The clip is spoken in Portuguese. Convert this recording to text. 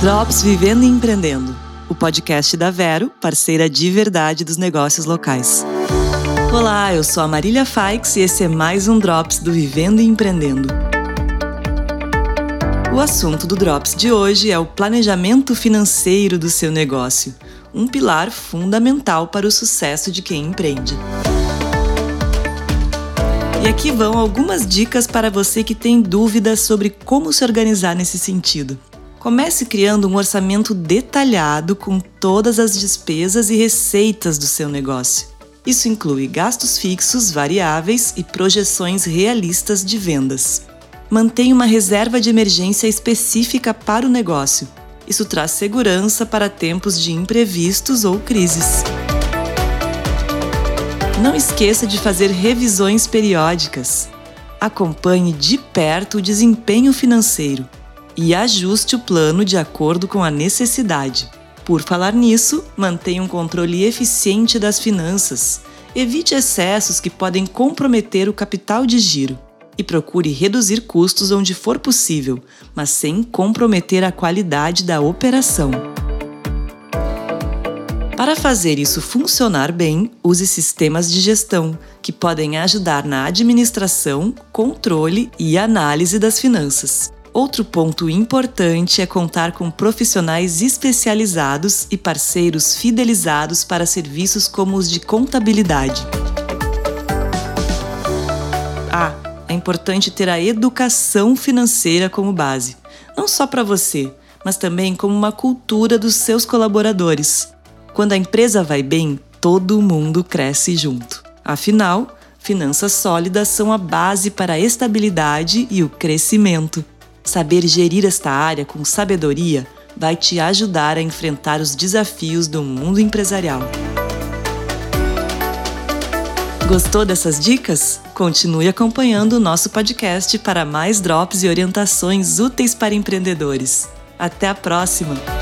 Drops Vivendo e Empreendendo, o podcast da Vero, parceira de verdade dos negócios locais. Olá, eu sou a Marília Faix e esse é mais um Drops do Vivendo e Empreendendo. O assunto do Drops de hoje é o planejamento financeiro do seu negócio, um pilar fundamental para o sucesso de quem empreende. E aqui vão algumas dicas para você que tem dúvidas sobre como se organizar nesse sentido. Comece criando um orçamento detalhado com todas as despesas e receitas do seu negócio. Isso inclui gastos fixos, variáveis e projeções realistas de vendas. Mantenha uma reserva de emergência específica para o negócio. Isso traz segurança para tempos de imprevistos ou crises. Não esqueça de fazer revisões periódicas. Acompanhe de perto o desempenho financeiro e ajuste o plano de acordo com a necessidade. Por falar nisso, mantenha um controle eficiente das finanças. Evite excessos que podem comprometer o capital de giro e procure reduzir custos onde for possível, mas sem comprometer a qualidade da operação. Para fazer isso funcionar bem, use sistemas de gestão que podem ajudar na administração, controle e análise das finanças. Outro ponto importante é contar com profissionais especializados e parceiros fidelizados para serviços como os de contabilidade. Ah, é importante ter a educação financeira como base, não só para você, mas também como uma cultura dos seus colaboradores. Quando a empresa vai bem, todo mundo cresce junto. Afinal, finanças sólidas são a base para a estabilidade e o crescimento. Saber gerir esta área com sabedoria vai te ajudar a enfrentar os desafios do mundo empresarial. Gostou dessas dicas? Continue acompanhando o nosso podcast para mais drops e orientações úteis para empreendedores. Até a próxima!